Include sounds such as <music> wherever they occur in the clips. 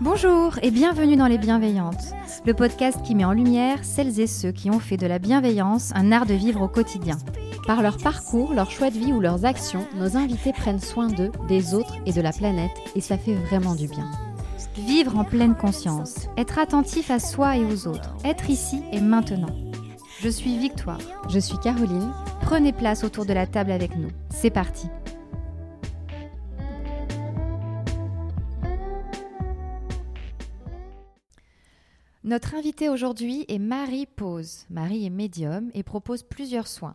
Bonjour et bienvenue dans Les Bienveillantes, le podcast qui met en lumière celles et ceux qui ont fait de la bienveillance un art de vivre au quotidien. Par leur parcours, leur choix de vie ou leurs actions, nos invités prennent soin d'eux, des autres et de la planète et ça fait vraiment du bien. Vivre en pleine conscience, être attentif à soi et aux autres, être ici et maintenant. Je suis Victoire, Je suis Caroline. prenez place autour de la table avec nous. C'est parti. Notre invitée aujourd'hui est Marie Pose. Marie est médium et propose plusieurs soins.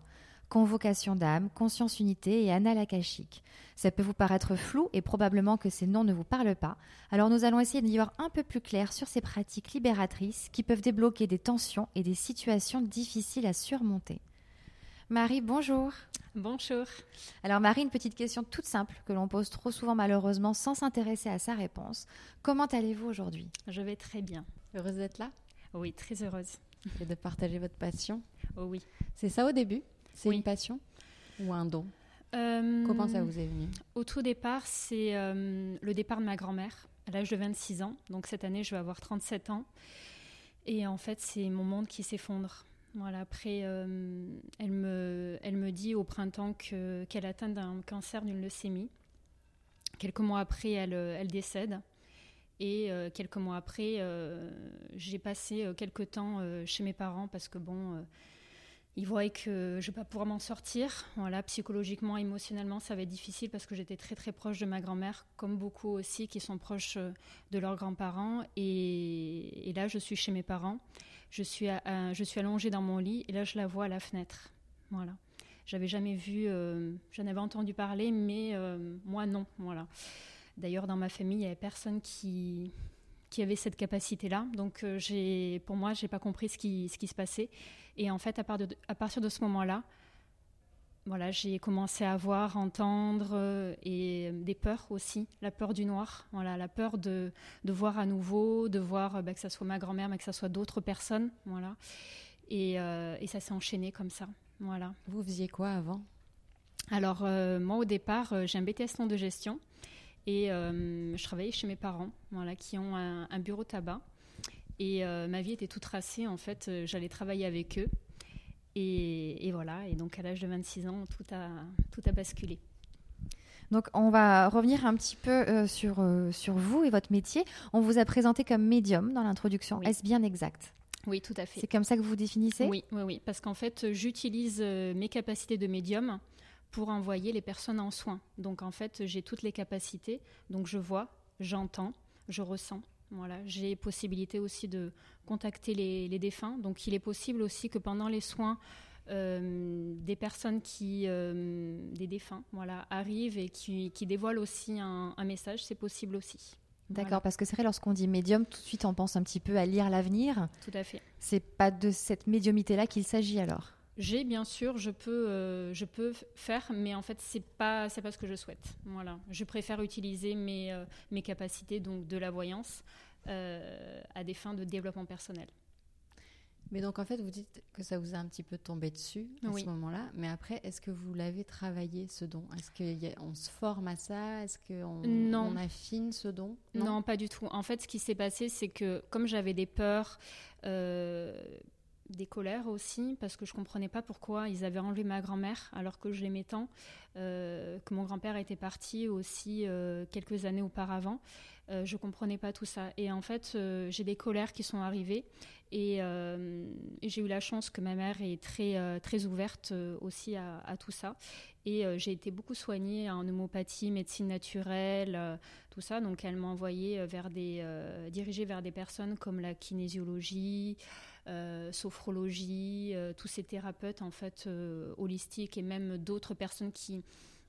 Convocation d'âme, conscience unité et anal akashique. Ça peut vous paraître flou et probablement que ces noms ne vous parlent pas. Alors nous allons essayer d'y voir un peu plus clair sur ces pratiques libératrices qui peuvent débloquer des tensions et des situations difficiles à surmonter. Marie, bonjour. Bonjour. Alors Marie, une petite question toute simple que l'on pose trop souvent malheureusement sans s'intéresser à sa réponse. Comment allez-vous aujourd'hui? Je vais très bien. Heureuse d'être là? Oui, très heureuse. et de partager votre passion? Oh oui. C'est ça au début? C'est Oui. une passion ou un don Euh, Comment ça vous est venu Au tout départ, c'est euh, le départ de ma grand-mère à l'âge de 26 ans. Donc cette année, je vais avoir 37 ans. Et en fait, c'est mon monde qui s'effondre. Voilà, après, euh, elle, me, elle me dit au printemps que- qu'elle atteint d'un cancer d'une leucémie. Quelques mois après, elle, elle décède. Et euh, quelques mois après, euh, j'ai passé quelques temps chez mes parents parce que bon, ils voyaient que je ne vais pas pouvoir m'en sortir. Voilà, psychologiquement, émotionnellement, ça va être difficile parce que j'étais très très proche de ma grand-mère, comme beaucoup aussi qui sont proches euh, de leurs grands-parents. Et, là, je suis chez mes parents. Je suis, je suis allongée dans mon lit et là, je la vois à la fenêtre. Voilà. J'avais jamais vu, euh, j'en avais entendu parler, mais euh, moi non. Voilà. D'ailleurs, dans ma famille, il n'y avait personne qui, qui avait cette capacité-là. Donc, euh, pour moi, j'ai pas compris ce qui, ce qui se passait. Et en fait, à, part de- à partir de ce moment-là, voilà, j'ai commencé à voir, entendre euh, et des peurs aussi, la peur du noir, voilà, la peur de, de voir à nouveau, de voir euh, bah, que ça soit ma grand-mère, mais que ça soit d'autres personnes, voilà. Et, euh, et ça s'est enchaîné comme ça, voilà. Vous faisiez quoi avant? Alors, euh, moi, au départ, euh, j'ai un BTS nom de gestion et euh, je travaillais chez mes parents, voilà, qui ont un, un bureau tabac. Et euh, ma vie était toute tracée, en fait, euh, j'allais travailler avec eux. Et, et voilà, et donc à l'âge de 26 ans, tout a, tout a basculé. Donc on va revenir un petit peu euh, sur, euh, sur vous et votre métier. On vous a présenté comme médium dans l'introduction. Oui. Est-ce bien exact? Oui, tout à fait. C'est comme ça que vous vous définissez? Oui, oui, oui, parce qu'en fait, j'utilise mes capacités de médium pour envoyer les personnes en soins. Donc en fait, j'ai toutes les capacités. Donc je vois, j'entends, je ressens. Voilà, j'ai possibilité aussi de contacter les, les défunts. Donc il est possible aussi que pendant les soins, euh, des personnes qui, euh, des défunts, voilà, arrivent et qui, qui dévoilent aussi un, un message. C'est possible aussi. D'accord, Voilà. parce que c'est vrai, lorsqu'on dit médium, tout de suite on pense un petit peu à lire l'avenir. Tout à fait. C'est pas de cette médiumité-là qu'il s'agit alors? J'ai bien sûr, je peux, euh, je peux faire, mais en fait c'est pas, c'est pas ce que je souhaite. Voilà, je préfère utiliser mes, euh, mes capacités donc de la voyance à des fins de développement personnel. Mais donc en fait, vous dites que ça vous a un petit peu tombé dessus à Oui. ce moment-là. Mais après, est-ce que vous l'avez travaillé ce don? Est-ce qu'on se forme à ça? Est-ce qu'on on affine ce don? Non, pas du tout. En fait, ce qui s'est passé, c'est que comme j'avais des peurs, euh, des colères aussi, parce que je comprenais pas pourquoi ils avaient enlevé ma grand-mère alors que je l'aimais tant, euh, que mon grand-père était parti aussi euh, quelques années auparavant. Euh, je comprenais pas tout ça. Et en fait, euh, j'ai des colères qui sont arrivées. Et, euh, et j'ai eu la chance que ma mère est très, euh, très ouverte euh, aussi à, tout ça. Et j'ai été beaucoup soignée en homéopathie, médecine naturelle, tout ça. Donc elle m'a envoyée vers des, dirigée vers des personnes comme la kinésiologie, sophrologie, tous ces thérapeutes en fait holistiques et même d'autres personnes qui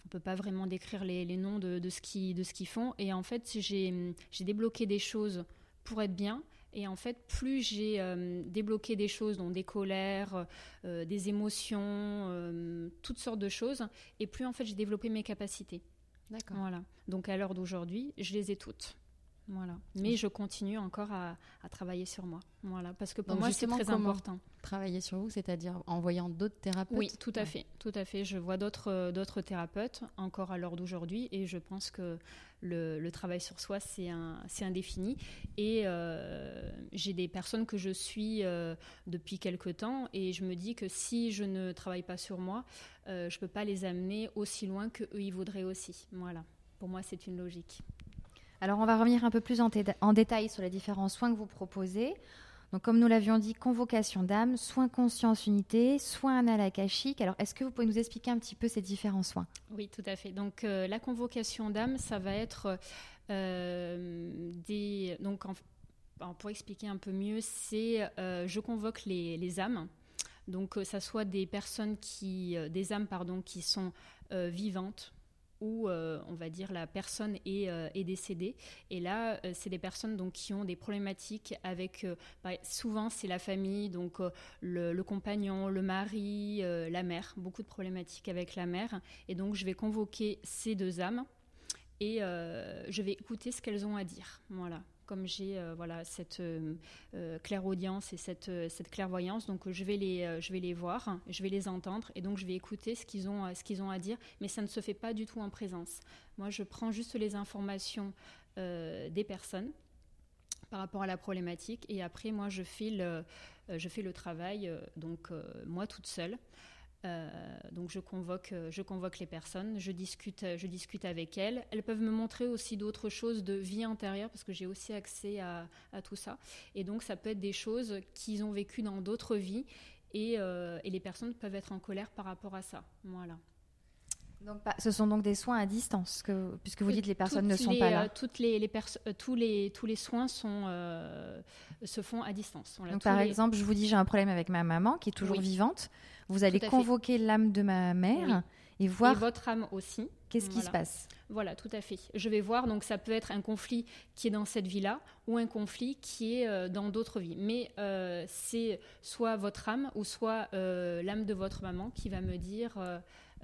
on peut pas vraiment décrire les, noms de, de ce qu'ils font. Et en fait j'ai débloqué des choses pour être bien Et en fait, plus j'ai euh, débloqué des choses, dont des colères, euh, des émotions, euh, toutes sortes de choses, et plus en fait j'ai développé mes capacités. D'accord. Voilà. Donc à l'heure d'aujourd'hui, je les ai toutes. Voilà. Mais je continue encore à, à travailler sur moi. Voilà. Parce que pour Donc, moi, c'est très important. Travailler sur vous, c'est-à-dire en voyant d'autres thérapeutes Oui, tout à Ouais. fait, tout à fait. Je vois d'autres euh, d'autres thérapeutes encore à l'heure d'aujourd'hui et je pense que le, le travail sur soi c'est un c'est indéfini et euh, j'ai des personnes que je suis euh, depuis quelque temps et je me dis que si je ne travaille pas sur moi, euh, je peux pas les amener aussi loin que eux ils voudraient aussi. Voilà. Pour moi, c'est une logique. Alors, on va revenir un peu plus en, déta- en détail sur les différents soins que vous proposez. Donc, comme nous l'avions dit, convocation d'âme, soins conscience unité, soins analakashiques. Alors, est-ce que vous pouvez nous expliquer un petit peu ces différents soins? Oui, tout à fait. Donc euh, la convocation d'âme, ça va être euh, des... Donc pour expliquer un peu mieux, c'est euh, je convoque les, les âmes. Donc ça soit des personnes qui... des âmes, pardon, qui sont vivantes où euh, on va dire la personne est, euh, décédée. Et là, euh, c'est des personnes donc, qui ont des problématiques avec, bah, souvent c'est la famille, donc le, compagnon, le mari, la mère, beaucoup de problématiques avec la mère. Et donc je vais convoquer ces deux âmes et je vais écouter ce qu'elles ont à dire. Voilà. Comme j'ai euh, voilà cette euh, euh, clairaudience et cette, euh, cette clairvoyance, donc je vais les je vais les voir, je vais les entendre et donc je vais écouter ce qu'ils ont ce qu'ils ont à dire, mais ça ne se fait pas du tout en présence. Moi, je prends juste les informations des personnes par rapport à la problématique et après moi je fais le, je fais le travail donc moi toute seule. Euh, donc je convoque, euh, je convoque les personnes, je discute, euh, je discute avec elles. Elles peuvent me montrer aussi d'autres choses de vie intérieure parce que j'ai aussi accès à, tout ça. Et donc ça peut être des choses qu'ils ont vécues dans d'autres vies et, et les personnes peuvent être en colère par rapport à ça. Voilà. Donc, pas- Ce sont donc des soins à distance, que, puisque vous dites les personnes ne sont les, pas là. euh, toutes les, les perso- euh, tous, les, tous les soins sont, euh, se font à distance. Donc, par les- exemple, je vous dis j'ai un problème avec ma maman qui est toujours Oui. vivante. Vous allez convoquer l'âme de ma mère et voir Et votre âme aussi. qu'est-ce qui se passe. Voilà, tout à fait. Je vais voir, donc ça peut être un conflit qui est dans cette vie-là ou un conflit qui est euh, dans d'autres vies. Mais euh, c'est soit votre âme ou soit l'âme de votre maman qui va me dire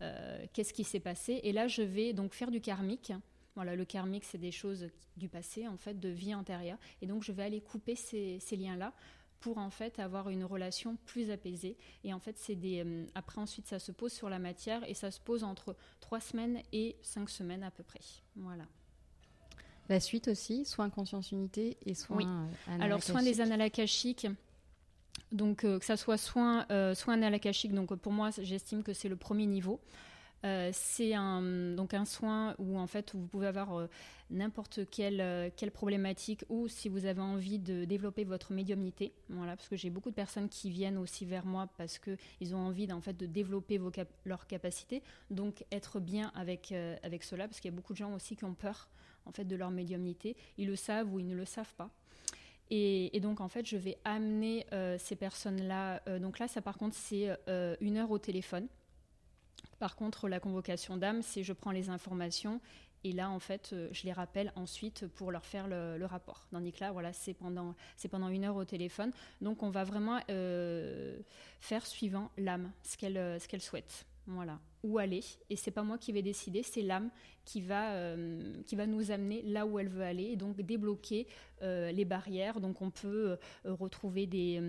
euh, qu'est-ce qui s'est passé. Et là, je vais donc faire du karmique. Voilà, le karmique, c'est des choses du passé, en fait, de vie antérieure. Et donc, je vais aller couper ces, ces liens-là pour en fait avoir une relation plus apaisée. Et en fait, c'est des. euh, après, ensuite, ça se pose sur la matière et ça se pose entre trois semaines et cinq semaines à peu près. Voilà. La suite aussi, soins conscience unité et soins Oui. Alors, soins des analakashiques. Donc, euh, que ça soit soins, euh, soins annales akashiques, donc euh, pour moi, j'estime que c'est le premier niveau. C'est un, donc un soin où en fait vous pouvez avoir n'importe quelle, problématique ou si vous avez envie de développer votre médiumnité. Voilà, parce que j'ai beaucoup de personnes qui viennent aussi vers moi parce qu'ils ont envie en fait, de développer leurs capacités. Donc être bien avec, avec cela, parce qu'il y a beaucoup de gens aussi qui ont peur en fait, de leur médiumnité. Ils le savent ou ils ne le savent pas. Et, donc, en fait, je vais amener euh, ces personnes-là. euh, donc là, ça, par contre, c'est euh, une heure au téléphone. Par contre, la convocation d'âme, c'est je prends les informations et là, en fait, je les rappelle ensuite pour leur faire le, rapport. Tandis que là, voilà, c'est pendant, c'est pendant une heure au téléphone. Donc, on va vraiment faire suivant l'âme, ce qu'elle, ce qu'elle souhaite. Voilà. Où aller. Et c'est pas moi qui vais décider, c'est l'âme qui va, euh, qui va nous amener là où elle veut aller et donc débloquer euh, les barrières. Donc, on peut euh, retrouver des.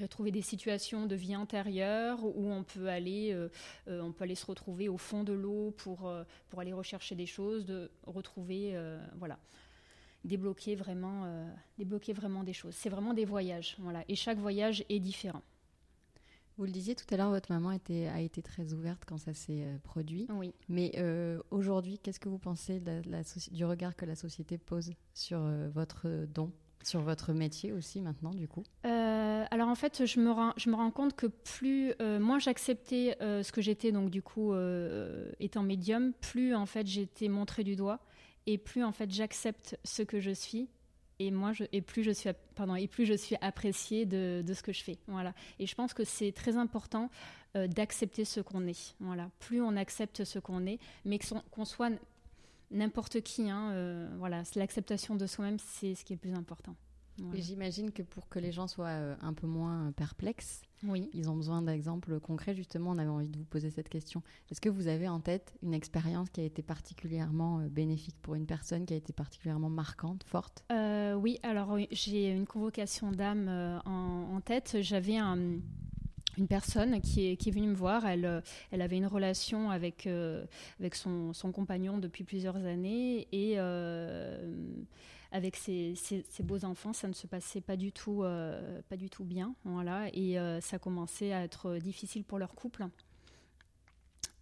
retrouver des situations de vie intérieure où on peut aller, on peut aller se retrouver au fond de l'eau pour, pour aller rechercher des choses, de retrouver, voilà, débloquer vraiment, débloquer vraiment des choses. C'est vraiment des voyages, voilà, et chaque voyage est différent. Vous le disiez tout à l'heure, votre maman était, a été très ouverte quand ça s'est euh, produit. Oui. Mais euh, aujourd'hui, qu'est-ce que vous pensez de la- la soci- du regard que la société pose sur euh, votre don, sur votre métier aussi maintenant, du coup? Euh, alors en fait, je me rends, je me rends compte que plus moins j'acceptais ce que j'étais, donc du coup étant médium, plus en fait j'étais montrée du doigt et plus en fait j'accepte ce que je suis et moi et plus je suis pardon et plus je suis appréciée de, ce que je fais. Voilà. Et je pense que c'est très important euh, d'accepter ce qu'on est. Voilà. Plus on accepte ce qu'on est, mais qu'on soit n'importe qui, hein, euh, voilà, l'acceptation de soi-même, c'est ce qui est le plus important. Voilà. J'imagine que pour que les gens soient euh, un peu moins perplexes, Oui. ils ont besoin d'exemples concrets. Justement, on avait envie de vous poser cette question. Est-ce que vous avez en tête une expérience qui a été particulièrement euh, bénéfique pour une personne, qui a été particulièrement marquante, forte? Euh, oui, alors j'ai une convocation d'âme euh, en, en tête. J'avais un- une personne qui est, qui est venue me voir. Elle, elle avait une relation avec, euh, avec son, son compagnon depuis plusieurs années et euh, avec ses, beaux enfants, ça ne se passait pas du tout, euh, pas du tout bien. Voilà, et euh, ça commençait à être difficile pour leur couple.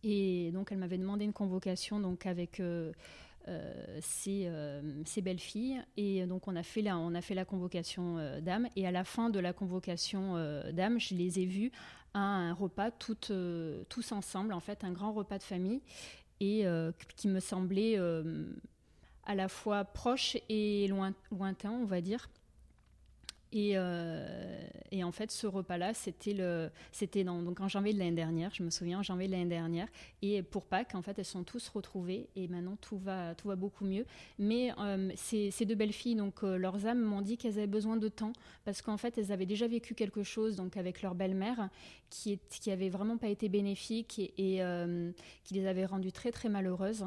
Et donc, elle m'avait demandé une convocation donc avec euh, ses, ses belles-filles. Et donc, on a fait la, on a fait la convocation euh, d'âme. Et à la fin de la convocation d'âme, je les ai vus à un repas tous ensemble, en fait, un grand repas de famille. Et qui me semblait à la fois proche et loin, lointain, on va dire. Et, euh, et en fait, ce repas-là, c'était le, c'était donc en janvier de l'année dernière. Je me souviens en janvier de l'année dernière. Et pour Pâques, en fait, elles sont tous retrouvées et maintenant tout va, tout va beaucoup mieux. Mais euh, ces, deux belles filles, donc euh, leurs âmes m'ont dit qu'elles avaient besoin de temps parce qu'en fait, elles avaient déjà vécu quelque chose donc avec leur belle-mère qui est, qui avait vraiment pas été bénéfique et, qui les avait rendues très très malheureuses.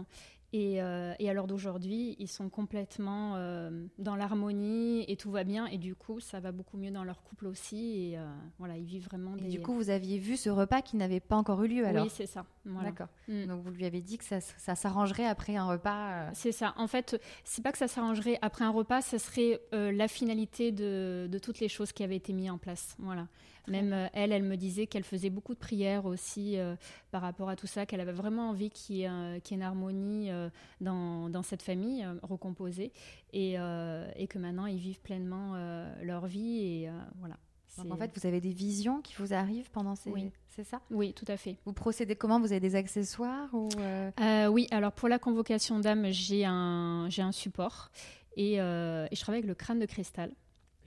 Et, euh, et à l'heure d'aujourd'hui, ils sont complètement euh, dans l'harmonie et tout va bien. Et du coup, ça va beaucoup mieux dans leur couple aussi. Et euh, voilà, ils vivent vraiment Et des. du coup, vous aviez vu ce repas qui n'avait pas encore eu lieu alors oui, c'est ça. Voilà. D'accord. Mm. Donc vous lui avez dit que ça, ça s'arrangerait après un repas. euh, C'est ça. En fait, c'est pas que ça s'arrangerait après un repas, ça serait la finalité de, de toutes les choses qui avaient été mises en place. Voilà. Même elle, elle me disait qu'elle faisait beaucoup de prières aussi par rapport à tout ça, qu'elle avait vraiment envie qu'il y ait, qu'il y ait une harmonie dans, dans cette famille euh, recomposée et, euh, et que maintenant ils vivent pleinement euh, leur vie. Et euh, voilà. Donc en fait, vous avez des visions qui vous arrivent pendant ces. Oui. C'est ça? Oui, tout à fait. Vous procédez comment? Vous avez des accessoires ou euh, Euh, oui, alors pour la convocation d'âme, j'ai un, j'ai un support et, euh, et je travaille avec le crâne de cristal.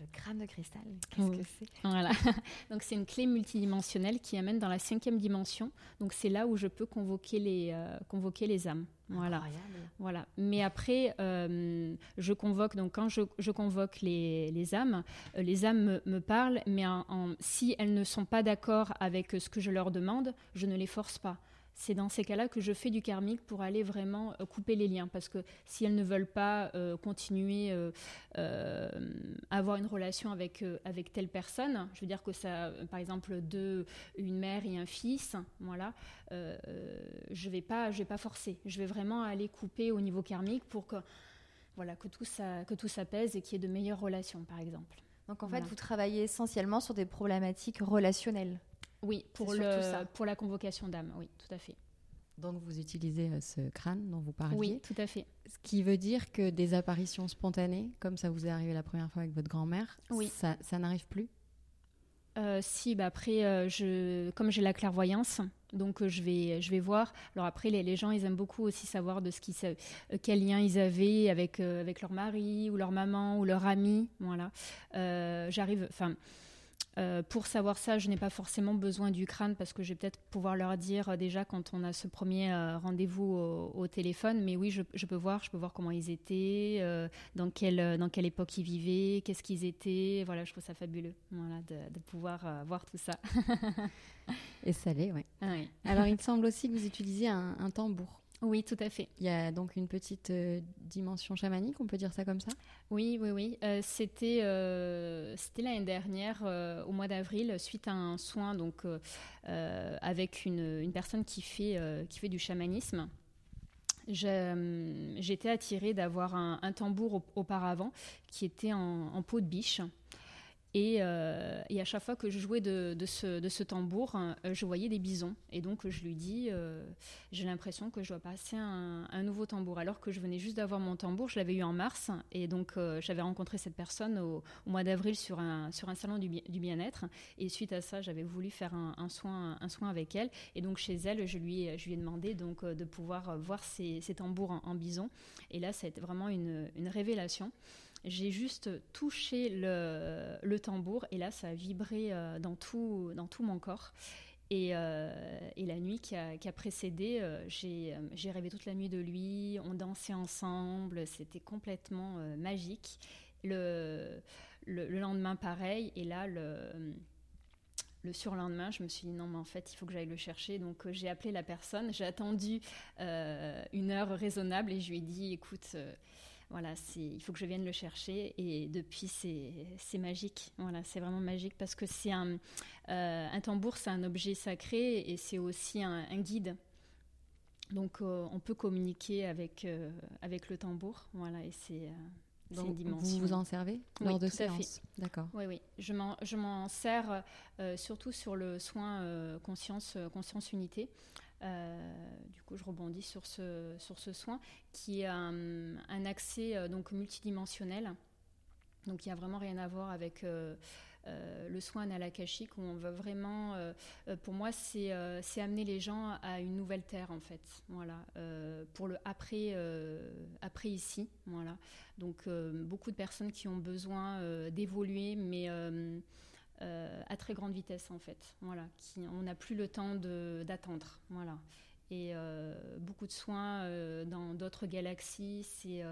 Le crâne de cristal Qu'est-ce Oui. que c'est? Voilà. <laughs> Donc c'est une clé multidimensionnelle qui amène dans la cinquième dimension. Donc c'est là où je peux convoquer les, euh, convoquer les âmes. Voilà. Incroyable. Voilà. Mais après, euh, je convoque, donc quand je, je convoque les, les âmes, euh, les âmes me, me parlent, mais en- en- si elles ne sont pas d'accord avec ce que je leur demande, je ne les force pas. C'est dans ces cas-là que je fais du karmique pour aller vraiment euh, couper les liens. Parce que si elles ne veulent pas euh, continuer euh, euh, à avoir une relation avec, euh, avec telle personne, je veux dire que ça, par exemple, deux, une mère et un fils, voilà, je vais pas, je vais pas forcer. Je vais vraiment aller couper au niveau karmique pour que, voilà, que tout ça, que tout s'apaise et qu'il y ait de meilleures relations, par exemple. Donc en Voilà. fait, vous travaillez essentiellement sur des problématiques relationnelles. Oui, pour le, ça. pour la convocation d'âme, oui, tout à fait. Donc vous utilisez euh, ce crâne dont vous parliez. Oui, tout à fait. Ce qui veut dire que des apparitions spontanées, comme ça vous est arrivé la première fois avec votre grand-mère, Oui. ça, ça n'arrive plus? Euh, si, bah après, euh, je, comme j'ai la clairvoyance, donc euh, je, vais, je vais voir. Alors après, les, les gens, ils aiment beaucoup aussi savoir de ce euh, quel lien ils avaient avec, euh, avec leur mari ou leur maman ou leur ami. Voilà. Euh, j'arrive, enfin. Euh, pour savoir ça, je n'ai pas forcément besoin du crâne parce que je vais peut-être pouvoir leur dire euh, déjà quand on a ce premier euh, rendez-vous au, au téléphone. Mais oui, je, je peux voir, je peux voir comment ils étaient, dans quelle dans quelle époque ils vivaient, qu'est-ce qu'ils étaient. Voilà, je trouve ça fabuleux. Voilà, de, de pouvoir voir tout ça. <laughs> Et ça l'est, oui. Ah oui. Alors il me semble aussi que vous utilisiez un, un tambour. Oui, tout à fait. Il y a donc une petite euh, dimension chamanique, on peut dire ça comme ça? Oui, oui, oui. Euh, c'était euh, c'était l'année dernière, au mois d'avril, suite à un soin donc avec une, une personne qui fait qui fait du chamanisme. J'étais attirée d'avoir un, un tambour au- auparavant qui était en, en peau de biche. Et, euh, et à chaque fois que je jouais de, ce, tambour, hein, euh, je voyais des bisons. Et donc je lui dis, euh, j'ai l'impression que je dois passer un, un nouveau tambour. Alors que je venais juste d'avoir mon tambour, je l'avais eu en mars. Et donc j'avais rencontré cette personne au, mois d'avril sur un, salon du, bi- du bien-être. Et suite à ça, j'avais voulu faire un, soin, avec elle. Et donc chez elle, je lui ai, demandé de pouvoir voir ces, ces tambours en, en bison. Et là, ça a été vraiment une révélation. J'ai juste touché le, tambour et là, ça a vibré euh, dans, tout, dans tout mon corps. Et, euh, et la nuit qui a, qui a précédé, euh, j'ai euh, j'ai rêvé toute la nuit de lui, on dansait ensemble, c'était complètement magique. le, le, le lendemain, pareil. Et là, le, le surlendemain, je me suis dit non, mais en fait, il faut que j'aille le chercher. Donc, j'ai appelé la personne. J'ai attendu une heure raisonnable et je lui ai dit écoute, voilà, il faut que je vienne le chercher. Et depuis, c'est, magique. Voilà, c'est vraiment magique parce que c'est un, euh, un tambour, c'est un objet sacré et c'est aussi un, un guide. Donc, euh, on peut communiquer avec, euh, avec le tambour. Voilà, et c'est. Donc, vous vous en servez Oui, lors de séances D'accord. Oui, oui. Je m'en, je m'en sers euh, surtout sur le soin euh, conscience, euh, conscience unité. Euh, du coup, je rebondis sur ce, sur ce soin qui est un, accès euh, donc multidimensionnel. Donc, il n'y a vraiment rien à voir avec euh, le soin analakashique où on veut vraiment, pour moi, c'est, amener les gens à une nouvelle terre en fait. Voilà, pour le après, après ici. Voilà. Donc beaucoup de personnes qui ont besoin d'évoluer, mais euh, à très grande vitesse en fait. Voilà, qui, on n'a plus le temps d'attendre. Voilà. Et euh, beaucoup de soins euh, dans d'autres galaxies, c'est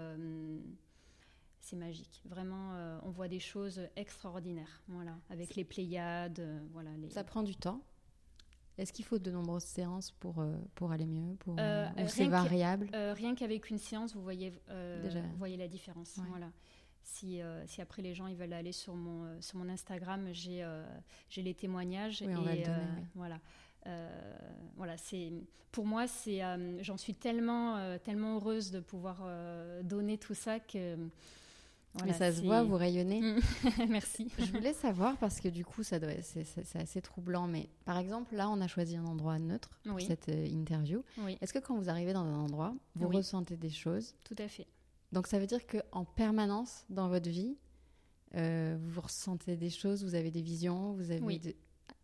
c'est magique. Vraiment, on voit des choses extraordinaires. Voilà, avec les Pléiades, voilà. Les... Ça prend du temps. Est-ce qu'il faut de nombreuses séances pour, pour aller mieux pour, Ou c'est variable? rien qu'avec une séance, vous voyez, vous voyez la différence. Ouais. Voilà. Si, euh, si après les gens ils veulent aller sur mon, euh, sur mon Instagram, j'ai euh, j'ai les témoignages. Oui, on et, va le donner, oui. Voilà. Voilà, c'est pour moi, c'est j'en suis tellement tellement heureuse de pouvoir donner tout ça que voilà, Mais ça se voit, vous rayonnez. Mm. <laughs> Merci. Je voulais savoir parce que du coup, ça doit, c'est, assez troublant. Mais par exemple, là, on a choisi un endroit neutre pour Oui. cette interview. Est-ce que quand vous arrivez dans un endroit, vous ressentez des choses? Tout à fait. Donc ça veut dire que en permanence dans votre vie, euh, vous ressentez des choses, vous avez des visions, vous avez Oui.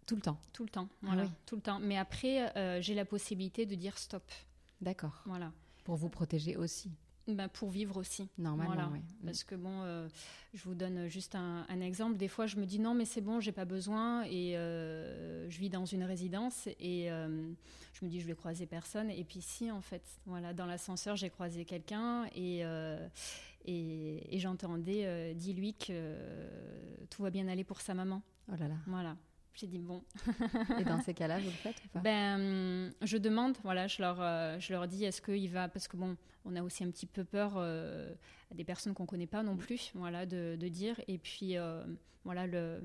tout le temps. Tout le temps. Ah Voilà, oui. tout le temps. Mais après, euh, j'ai la possibilité de dire stop. D'accord. Voilà. Pour vous protéger aussi, Ben, pour vivre aussi. normalement. Voilà. oui. Parce que bon, euh, je vous donne juste un, un exemple. Des fois, je me dis non, mais c'est bon, j'ai pas besoin. Et euh, je vis dans une résidence et euh, je me dis je vais croiser personne. Et puis si, en fait, voilà, dans l'ascenseur, j'ai croisé quelqu'un et et, et j'entendais dis-lui que tout va bien aller pour sa maman. Oh là là. Voilà. J'ai dit bon. Et dans <laughs> ces cas-là, vous le faites ou pas? Ben, je demande, voilà, je leur, euh, je leur dis, est-ce qu'il va, parce que bon, on a aussi un petit peu peur euh, à des personnes qu'on connaît pas non plus, voilà, de, de dire. Et puis, euh, voilà, le,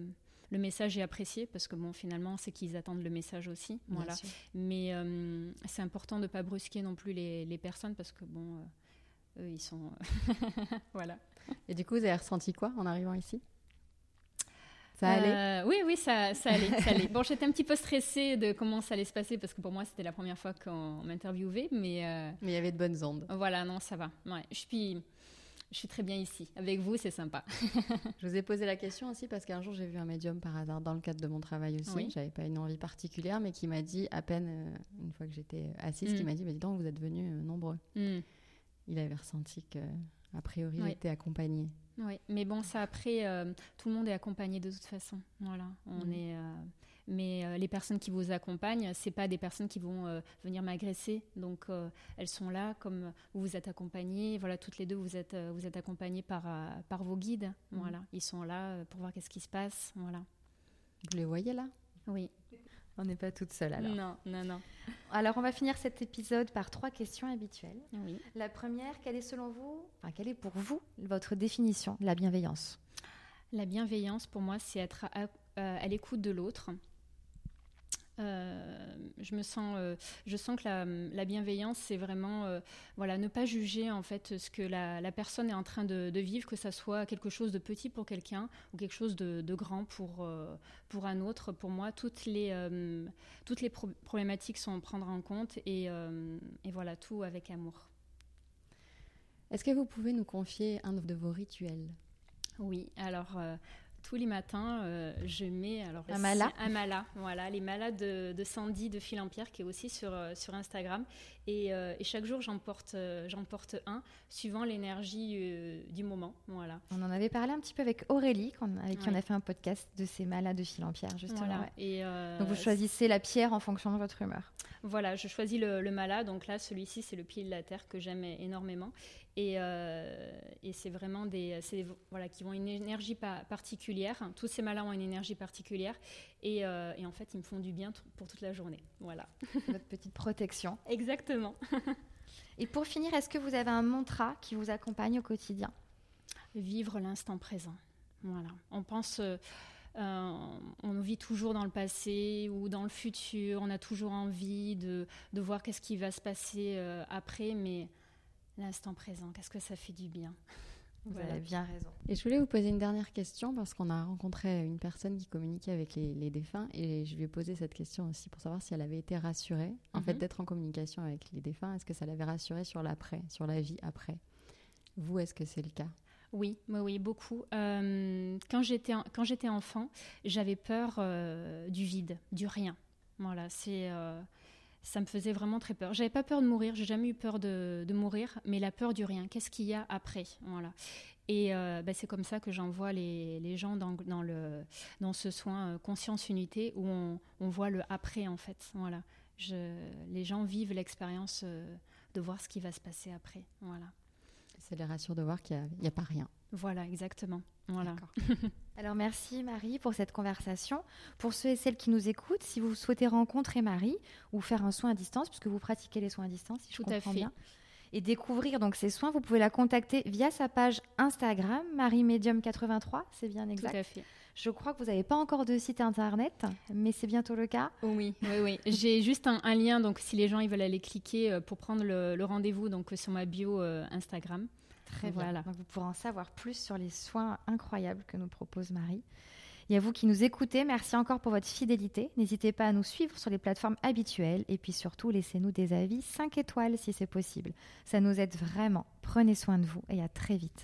le message est apprécié parce que bon, finalement, c'est qu'ils attendent le message aussi, Bien voilà. sûr. Mais euh, c'est important de pas brusquer non plus les, les personnes parce que bon, euh, eux, ils sont, <laughs> voilà. Et du coup, vous avez ressenti quoi en arrivant ici? Ça allait? Euh, Oui, oui, ça, ça allait, ça allait. Bon, j'étais un petit peu stressée de comment ça allait se passer parce que pour moi, c'était la première fois qu'on m'interviewait, mais euh, Mais il y avait de bonnes ondes. voilà, non, ça va. Ouais, je suis, je suis très bien ici. Avec vous, c'est sympa. <laughs> Je vous ai posé la question aussi parce qu'un jour j'ai vu un médium par hasard dans le cadre de mon travail aussi. Oui. J'avais pas une envie particulière, mais qui m'a dit à peine euh, une fois que j'étais assise, qui Mm. m'a dit "Mais dis donc, vous êtes venus nombreux." Hmm, Il avait ressenti que a priori Oui. j'étais accompagnée. Oui, mais bon, ça après, euh, tout le monde est accompagné de toute façon. Voilà, on Mhm. est. euh, mais euh, les personnes qui vous accompagnent, c'est pas des personnes qui vont venir m'agresser. Donc elles sont là comme vous vous êtes accompagnés. Voilà, toutes les deux vous êtes vous êtes accompagnées par par vos guides. Mhm. Voilà, ils sont là pour voir qu'est-ce qui se passe. Voilà. Vous les voyez là? Oui. On n'est pas toute seule alors. Non, non, non. Alors, on va finir cet épisode par trois questions habituelles. Oui. La première, quelle est selon vous, enfin, quelle est pour vous votre définition de la bienveillance? La bienveillance, pour moi, c'est être à, à- à l'écoute de l'autre. Euh, je me sens, euh, je sens que la, la bienveillance, c'est vraiment, euh, voilà, ne pas juger en fait ce que la, la personne est en train de, de vivre, que ça soit quelque chose de petit pour quelqu'un ou quelque chose de, de grand pour pour un autre. Pour moi, toutes les toutes les pro- problématiques sont à prendre en compte et, et voilà tout avec amour. Est-ce que vous pouvez nous confier un de vos rituels? Oui, alors euh, tous les matins, euh, je mets alors Un mala Un mala, voilà, les malas de, de Sandy de Philampierre qui est aussi sur, euh, sur Instagram. Et, euh, et chaque jour, j'en porte, un suivant l'énergie euh, du moment. Voilà. On en avait parlé un petit peu avec Aurélie, avec qui on a fait un podcast de ces malades de fil en pierre, justement. Voilà. ouais. Et, Donc, vous choisissez la pierre en fonction de votre humeur. Voilà, je choisis le, le mala. Donc là, celui-ci, c'est le pied de la terre que j'aime énormément. Et, euh, et c'est vraiment des, voilà, qui ont une énergie pa- particulière. Tous ces malins ont une énergie particulière. Et, euh, et en fait, ils me font du bien pour toute la journée. Voilà. <laughs> Votre petite protection. Exactement. <laughs> Et pour finir, est-ce que vous avez un mantra qui vous accompagne au quotidien? Vivre l'instant présent. Voilà. On pense. euh, euh, on vit toujours dans le passé ou dans le futur. On a toujours envie de, de voir qu'est-ce qui va se passer euh, après, mais l'instant présent, qu'est-ce que ça fait du bien? Vous Voilà. avez bien raison. Et je voulais vous poser une dernière question parce qu'on a rencontré une personne qui communiquait avec les, les défunts et je lui ai posé cette question aussi pour savoir si elle avait été rassurée. En fait, Mhm. d'être en communication avec les défunts, est-ce que ça l'avait rassurée sur l'après, sur la vie après? Vous, est-ce que c'est le cas? Oui, oui, oui, beaucoup. Euh, quand j'étais enfant, j'avais peur euh, du vide, du rien. Voilà, c'est euh, ça me faisait vraiment très peur. J'avais pas peur de mourir, j'ai jamais eu peur de, mourir, mais la peur du rien. Qu'est-ce qu'il y a après? Voilà. Et bah, c'est comme ça que j'envoie les, les gens dans, dans, le, dans ce soin conscience unité où on, on voit le après en fait. Voilà. Je, les gens vivent l'expérience de voir ce qui va se passer après. Voilà. Ça les rassure de voir qu'il n'y a, pas rien. Voilà, exactement. Voilà. <laughs> Alors merci Marie pour cette conversation. Pour ceux et celles qui nous écoutent, si vous souhaitez rencontrer Marie ou faire un soin à distance, puisque vous pratiquez les soins à distance, si Tout je à comprends fait. bien, et découvrir donc ces soins, vous pouvez la contacter via sa page Instagram, Marie Medium 83, c'est bien Tout exact. à fait. Je crois que vous n'avez pas encore de site internet, mais c'est bientôt le cas. Oui, oui, oui. <laughs> J'ai juste un, un lien, donc si les gens ils veulent aller cliquer euh, pour prendre le, le rendez-vous, donc euh, sur ma bio euh, Instagram. Très bien. Voilà. Donc vous pourrez en savoir plus sur les soins incroyables que nous propose Marie. Et à vous qui nous écoutez, merci encore pour votre fidélité. N'hésitez pas à nous suivre sur les plateformes habituelles et puis surtout laissez-nous des avis 5 étoiles si c'est possible. Ça nous aide vraiment. Prenez soin de vous et à très vite.